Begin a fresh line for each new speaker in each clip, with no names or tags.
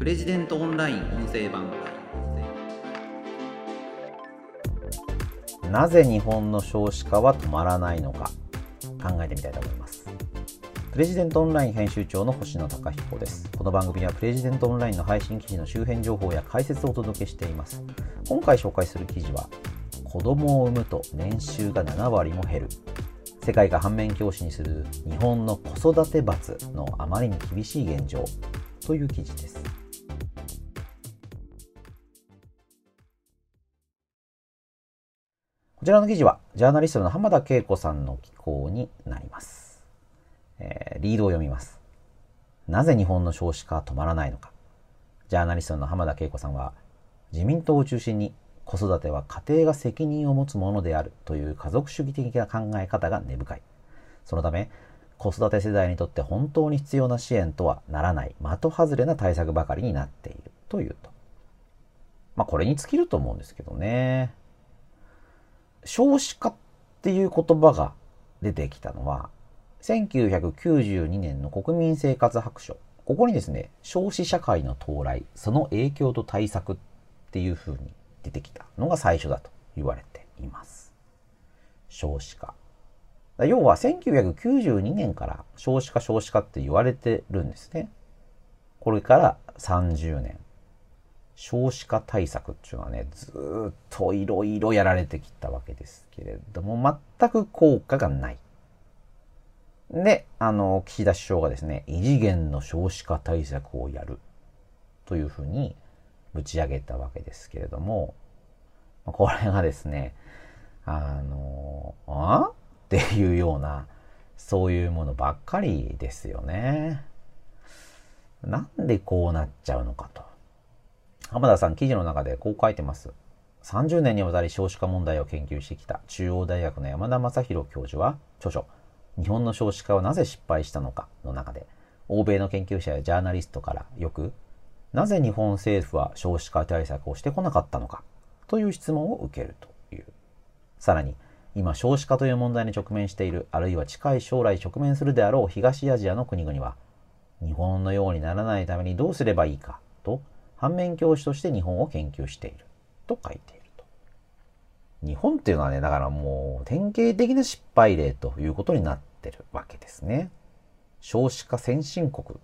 プレジデントオンライン音声版
なぜ日本の少子化は止まらないのか考えてみたいと思います。プレジデントオンライン編集長の星野貴彦です。この番組はプレジデントオンラインの配信記事の周辺情報や解説をお届けしています。今回紹介する記事は子供を産むと年収が7割も減る。世界が反面教師にする日本の子育て罰のあまりに厳しい現状という記事です。こちらの記事はジャーナリストの浜田恵子さんの寄稿になります、えー、リードを読みますなぜ日本の少子化は止まらないのかジャーナリストの浜田恵子さんは自民党を中心に子育ては家庭が責任を持つものであるという家族主義的な考え方が根深い。そのため、子育て世代にとって本当に必要な支援とはならない的外れな対策ばかりになっているというと。まあこれに尽きると思うんですけどね。少子化っていう言葉が出てきたのは、1992年の国民生活白書。ここにですね、少子社会の到来、その影響と対策っていうふうに出てきたのが最初だと言われています。少子化。要は1992年から少子化少子化って言われてるんですね。これから30年。少子化対策っていうのはね、ずっといろいろやられてきたわけですけれども、全く効果がない。で、あの、岸田首相がですね、異次元の少子化対策をやるというふうにぶち上げたわけですけれども、これがですね、あの、あ？っていうような、そういうものばっかりですよね。なんでこうなっちゃうのかと。浜田さん記事の中でこう書いてます。30年にわたり少子化問題を研究してきた中央大学の山田正宏教授は著書日本の少子化はなぜ失敗したのかの中で欧米の研究者やジャーナリストからよくなぜ日本政府は少子化対策をしてこなかったのかという質問を受けるという。さらに今少子化という問題に直面しているあるいは近い将来直面するであろう東アジアの国々は日本のようにならないためにどうすればいいかと反面教師として日本を研究していると書いていると。日本っていうのはね、だからもう典型的な失敗例ということになってるわけですね。少子化先進国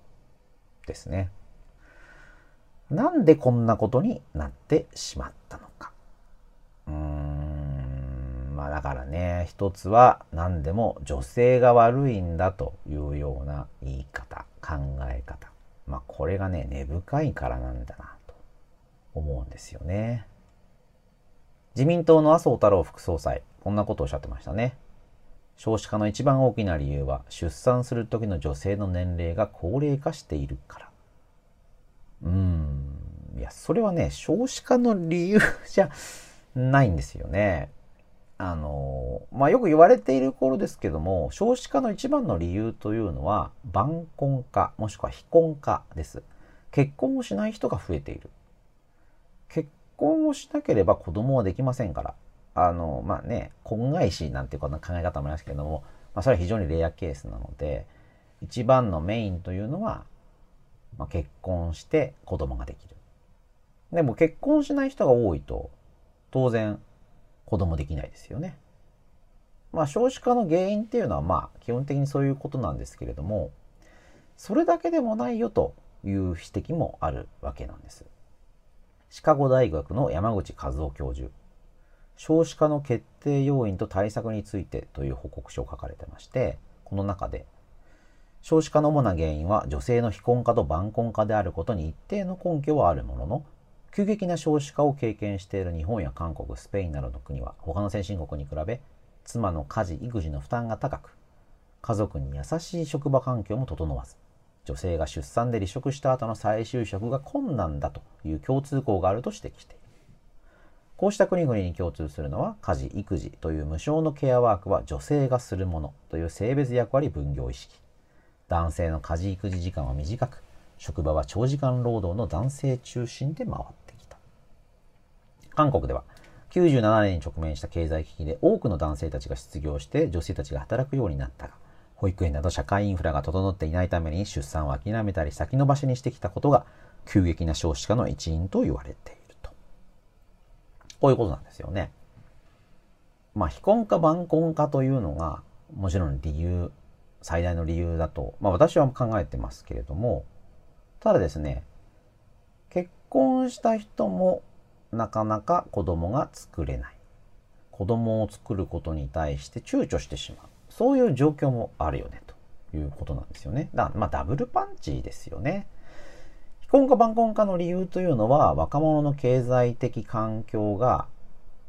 ですね。なんでこんなことになってしまったのか。うーん、まあだからね、一つは何でも女性が悪いんだというような言い方、考え方。まあこれがね、根深いからなんだなと思うんですよね。自民党の麻生太郎副総裁、こんなことをおっしゃってましたね。少子化の一番大きな理由は、出産する時の女性の年齢が高齢化しているから。うーん。いや、それはね、少子化の理由じゃないんですよね。あの、まあ、よく言われている頃ですけども、少子化の一番の理由というのは、晩婚化、もしくは非婚化です。結婚をしない人が増えている。結婚をしなければ子供はできませんから。あの、まあね、婚外子なんていう考え方もありますけども、まあ、それは非常にレアケースなので、一番のメインというのは、まあ、結婚して子供ができる。でも結婚しない人が多いと、当然子供できないですよね。まあ少子化の原因っていうのはまあ基本的にそういうことなんですけれども、それだけでもないよという指摘もあるわけなんです。シカゴ大学の山口和夫教授、少子化の決定要因と対策についてという報告書を書かれてまして、この中で、少子化の主な原因は女性の非婚化と晩婚化であることに一定の根拠はあるものの、急激な少子化を経験している日本や韓国、スペインなどの国は他の先進国に比べ妻の家事・育児の負担が高く、家族に優しい職場環境も整わず、女性が出産で離職した後の再就職が困難だという共通項があると指摘している。こうした国々に共通するのは家事・育児という無償のケアワークは女性がするものという性別役割分業意識。男性の家事・育児時間は短く、職場は長時間労働の男性中心で回って韓国では97年に直面した経済危機で多くの男性たちが失業して女性たちが働くようになったが、保育園など社会インフラが整っていないために出産を諦めたり先延ばしにしてきたことが急激な少子化の一因と言われていると。こういうことなんですよね。まあ、非婚化晩婚化というのが、もちろん理由、最大の理由だと、まあ私は考えてますけれども、ただですね、結婚した人もなかなか子供が作れない。子供を作ることに対して躊躇してしまう。そういう状況もあるよね、ということなんですよね。だまあダブルパンチですよね。非婚化晩婚化の理由というのは若者の経済的環境が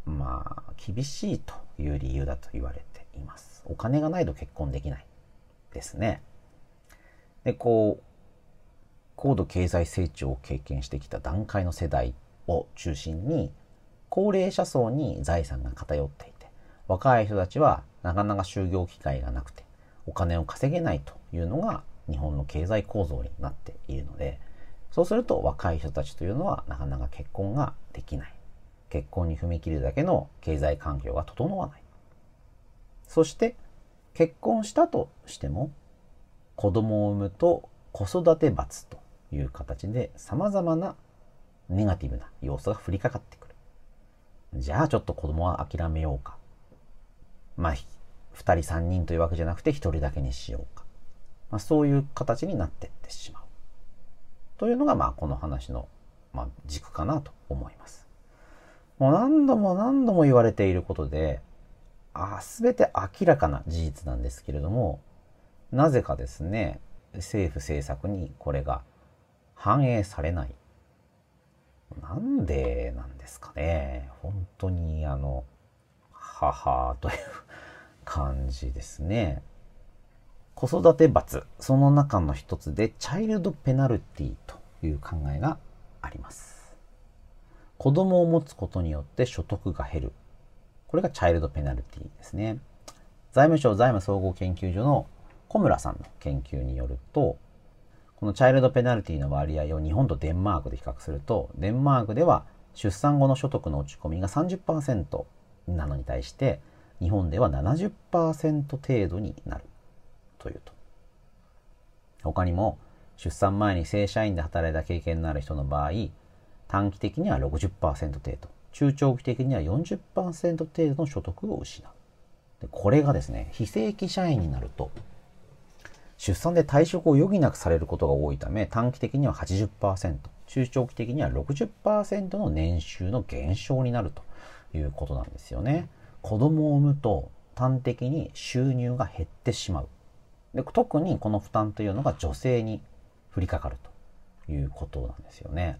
まあ厳しいという理由だと言われています。お金がないと結婚できないですね。で、こう、高度経済成長を経験してきた段階の世代っを中心に高齢者層に財産が偏っていて若い人たちはなかなか就業機会がなくてお金を稼げないというのが日本の経済構造になっているのでそうすると若い人たちというのはなかなか結婚ができない。結婚に踏み切るだけの経済環境が整わない。そして結婚したとしても子供を産むと子育て罰という形で様々なネガティブな要素が降りかかってくる。じゃあちょっと子供は諦めようか。まあ、2人3人というわけじゃなくて1人だけにしようか。まあ、そういう形になってってしまう。というのが、まあ、この話の、まあ、軸かなと思います。もう何度も何度も言われていることで、あ全て明らかな事実なんですけれども、なぜかですね、政府政策にこれが反映されない。なんでなんですかね。本当にあの、母という感じですね。子育て罰、その中の一つで、チャイルドペナルティという考えがあります。子供を持つことによって所得が減る。これがチャイルドペナルティですね。財務省財務総合研究所の小村さんの研究によると、このチャイルドペナルティの割合を日本とデンマークで比較すると、デンマークでは出産後の所得の落ち込みが30%なのに対して、日本では70%程度になる。というと。他にも、出産前に正社員で働いた経験のある人の場合、短期的には60%程度、中長期的には40%程度の所得を失う。でこれがですね、非正規社員になると、出産で退職を余儀なくされることが多いため、短期的には80%、中長期的には60%の年収の減少になるということなんですよね。子供を産むと端的に収入が減ってしまう。で特にこの負担というのが女性に降りかかるということなんですよね。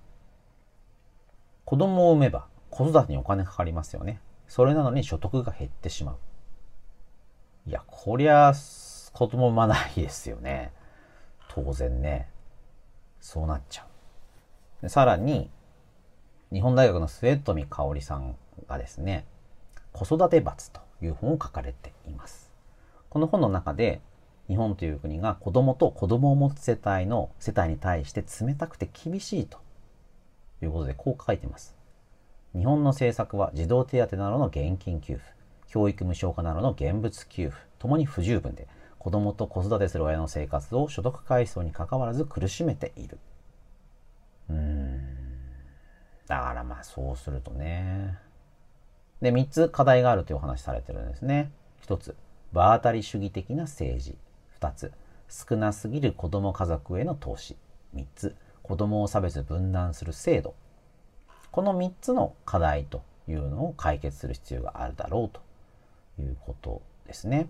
子供を産めば子育てにお金かかりますよね。それなのに所得が減ってしまう。いや、こりゃ子供産まないですよね。当然ね。そうなっちゃう。でさらに、日本大学の末富香織さんがですね、子育て罰という本を書かれています。この本の中で、日本という国が子供と子供を持つ世帯の世帯に対して冷たくて厳しいということでこう書いてます。日本の政策は児童手当などの現金給付、教育無償化などの現物給付、ともに不十分で、子供と子育てする親の生活を所得階層にかかわらず苦しめている。うーん。だからまあそうするとね。で、3つ課題があるというお話されてるんですね。1つ、場当たり主義的な政治。2つ、少なすぎる子供家族への投資。3つ、子供を差別分断する制度。この3つの課題というのを解決する必要があるだろうということですね。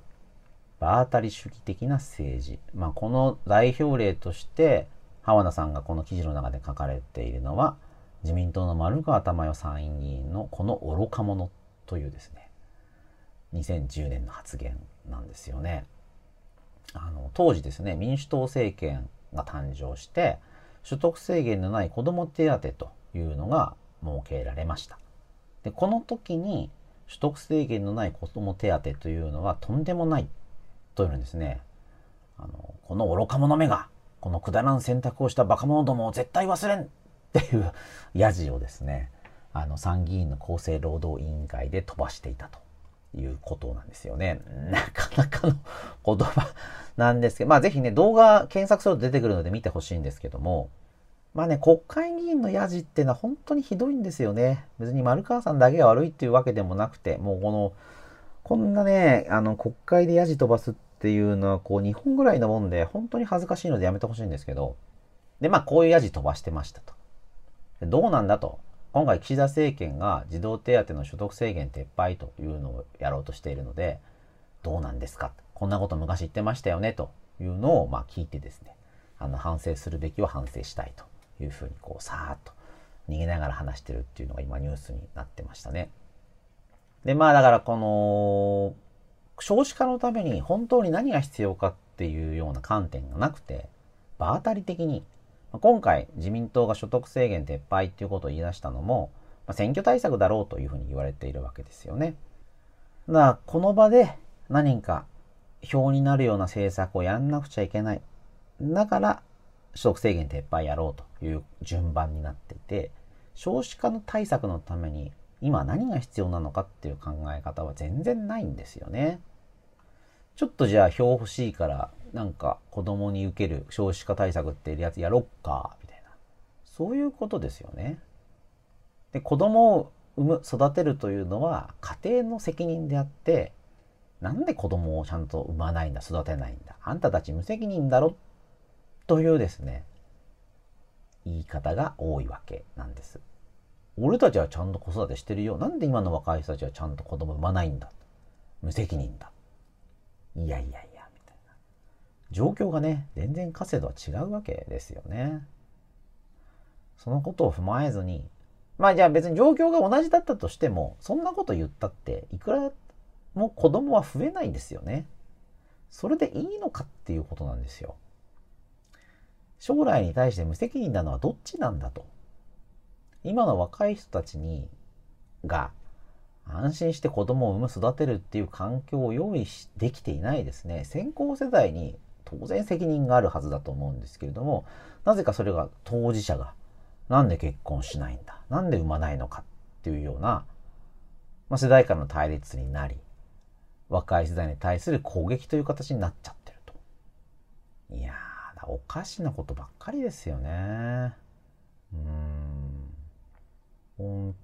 場当たり主義的な政治。まあ、この代表例として、浜田さんがこの記事の中で書かれているのは、自民党の丸川珠代参院議員のこの愚か者というですね、2010年の発言なんですよね。あの当時ですね民主党政権が誕生して所得制限のない子ども手当というのが設けられましたでこの時に所得制限のない子ども手当というのはとんでもないというんですねあのこの愚か者めがこのくだらん選択をしたバカ者どもを絶対忘れんっていうやじをですねあの参議院の厚生労働委員会で飛ばしていたということなんですよね。なかなかの言葉なんですけど、まあぜひね、動画検索すると出てくるので見てほしいんですけども、まあね、国会議員のやじってのは本当にひどいんですよね。別に丸川さんだけが悪いっていうわけでもなくて、もうこの、こんなね、あの、国会でやじ飛ばすってていうのは、こう、日本ぐらいのもんで、本当に恥ずかしいのでやめてほしいんですけど、で、まあ、こういうやじ飛ばしてましたと。どうなんだと。今回岸田政権が児童手当の所得制限撤廃というのをやろうとしているので、どうなんですかこんなこと昔言ってましたよねというのをまあ聞いてですね、あの反省するべきは反省したいというふうにこうさーっと逃げながら話してるっていうのが今ニュースになってましたね。で、まあだからこの少子化のために本当に何が必要かっていうような観点がなくて、場当たり的に今回自民党が所得制限撤廃っていうことを言い出したのも、選挙対策だろうというふうに言われているわけですよね。だからこの場で何か表になるような政策をやんなくちゃいけない。だから所得制限撤廃やろうという順番になっていて、少子化の対策のために今何が必要なのかっていう考え方は全然ないんですよね。ちょっとじゃあ票欲しいからなんか子供に受ける少子化対策っていうやつやろっか、みたいな。そういうことですよね。で、子供を産む、育てるというのは家庭の責任であって、なんで子供をちゃんと産まないんだ、育てないんだ。あんたたち無責任だろ、というですね、言い方が多いわけなんです。俺たちはちゃんと子育てしてるよ。なんで今の若い人たちはちゃんと子供産まないんだ？無責任だ。いやいやいや。みたいな状況がね、全然稼度は違うわけですよね。そのことを踏まえずに、まあじゃあ別に状況が同じだったとしても、そんなこと言ったって、いくらも子供は増えないんですよね。それでいいのかっていうことなんですよ。将来に対して無責任なのはどっちなんだと。今の若い人たちに、が、安心して子供を産む育てるっていう環境を用意できていないですね。先行世代に当然責任があるはずだと思うんですけれども、なぜかそれが当事者が、なんで結婚しないんだなんで産まないのかっていうような、まあ、世代間の対立になり、若い世代に対する攻撃という形になっちゃってると。いや、おかしなことばっかりですよね。うん。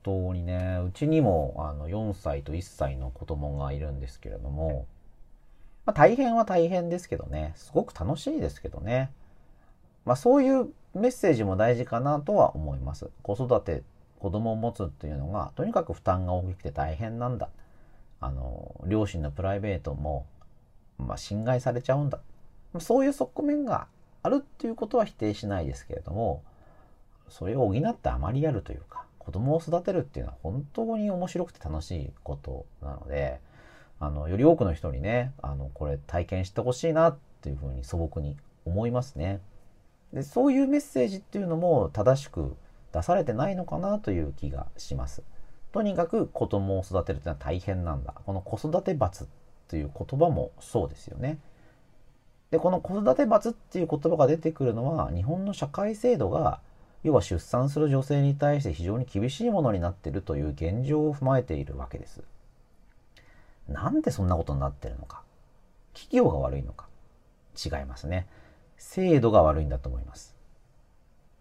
当にね、うちにもあの4歳と1歳の子供がいるんですけれども、まあ、大変は大変ですけどね、すごく楽しいですけどね。まあ、そういうメッセージも大事かなとは思います。子育て、子供を持つっていうのが、とにかく負担が大きくて大変なんだ。あの、両親のプライベートも、まあ、侵害されちゃうんだ。そういう側面があるっていうことは否定しないですけれども、それを補ってあまりやるというか、子供を育てるっていうのは本当に面白くて楽しいことなので、あの、より多くの人にね、あの、これ体験してほしいなっていうふうに素朴に思いますね。で、そういうメッセージっていうのも正しく出されてないのかなという気がします。とにかく子供を育てるっていうのは大変なんだ。この子育て罰っていう言葉もそうですよね。で、この子育て罰っていう言葉が出てくるのは、日本の社会制度が、要は出産する女性に対して非常に厳しいものになっているという現状を踏まえているわけです。なんでそんなことになってるのか。企業が悪いのか。違いますね。制度が悪いんだと思います。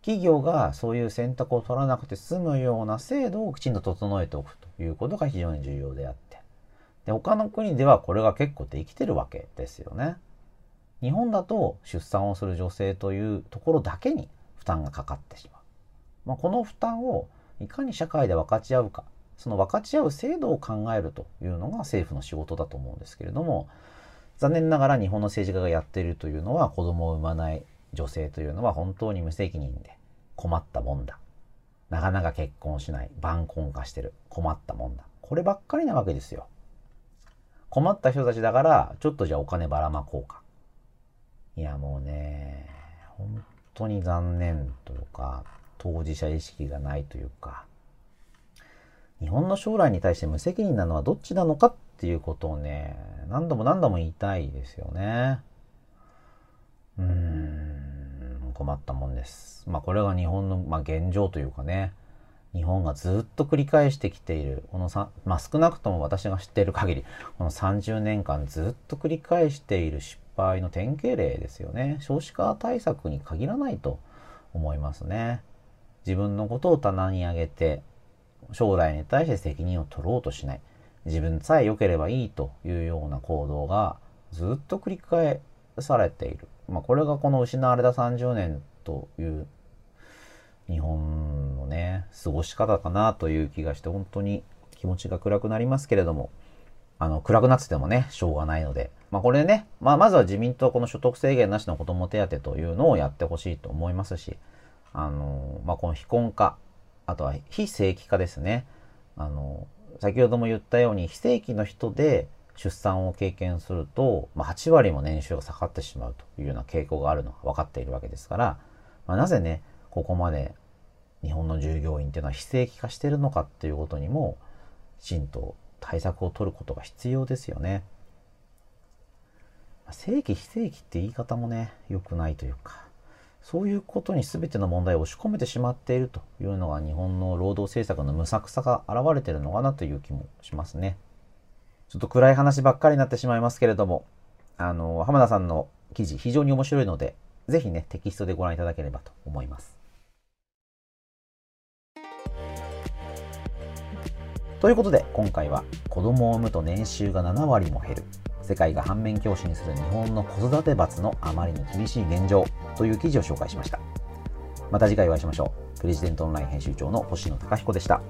企業がそういう選択を取らなくて済むような制度をきちんと整えておくということが非常に重要であって。で、他の国ではこれが結構できてるわけですよね。日本だと出産をする女性というところだけに負担がかかってしまう。まあ、この負担をいかに社会で分かち合うか。その分かち合う制度を考えるというのが政府の仕事だと思うんですけれども残念ながら日本の政治家がやっているというのは子供を産まない女性というのは本当に無責任で困ったもんだ。なかなか結婚しない。晩婚化してる。困ったもんだ。こればっかりなわけですよ。困った人たちだからちょっとじゃあお金ばらまこうか。いやもうね本当に残念というか当事者意識がないというか日本の将来に対して無責任なのはどっちなのかっていうことをね、何度も何度も言いたいですよね。うーん、困ったもんです。まあこれが日本の、まあ、現状というかね、日本がずっと繰り返してきている、このさ、まあ少なくとも私が知っている限り、この30年間ずっと繰り返している失敗の典型例ですよね。少子化対策に限らないと思いますね。自分のことを棚に上げて、将来に対して責任を取ろうとしない。自分さえ良ければいいというような行動がずっと繰り返されている。まあ、これがこの失われた30年という日本のね、過ごし方かなという気がして、本当に気持ちが暗くなりますけれども、あの、暗くなっててもね、しょうがないので、まあこれね、まあまずは自民党この所得制限なしの子供手当というのをやってほしいと思いますし、あの、まあこの非婚化、あとは非正規化ですね。あの、先ほども言ったように非正規の人で出産を経験すると、まあ、8割も年収が下がってしまうというような傾向があるのが分かっているわけですから、まあ、なぜね、ここまで日本の従業員っていうのは非正規化してるのかっていうことにも、きちんと対策を取ることが必要ですよね。正規非正規って言い方もね、良くないというか、そういうことに全ての問題を押し込めてしまっているというのが日本の労働政策の無策さが現れてるのかなという気もしますね。ちょっと暗い話ばっかりになってしまいますけれども、あの、浜田さんの記事非常に面白いので、ぜひね、テキストでご覧いただければと思います。ということで今回は子供を産むと年収が7割も減る。世界が反面教師にする日本の子育て罰のあまりに厳しい現状。という記事を紹介しました。また次回お会いしましょう。プレジデントオンライン編集長の星野貴彦でした。